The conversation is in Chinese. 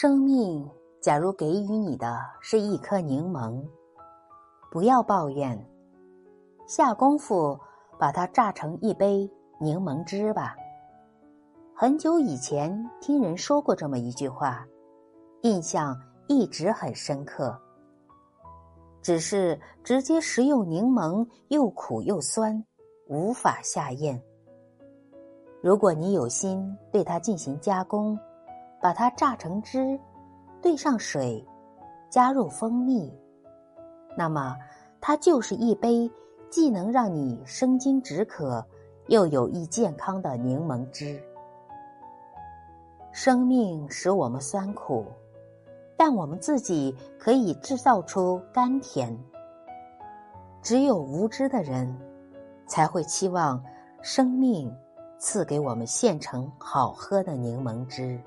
生命假如给予你的是一颗柠檬，不要抱怨，下功夫把它榨成一杯柠檬汁吧。很久以前听人说过这么一句话，印象一直很深刻。只是直接食用柠檬又苦又酸，无法下咽。如果你有心对它进行加工，把它榨成汁，兑上水，加入蜂蜜，那么它就是一杯既能让你生津止渴，又有益健康的柠檬汁。生命使我们酸苦，但我们自己可以制造出甘甜。只有无知的人，才会期望生命赐给我们现成好喝的柠檬汁。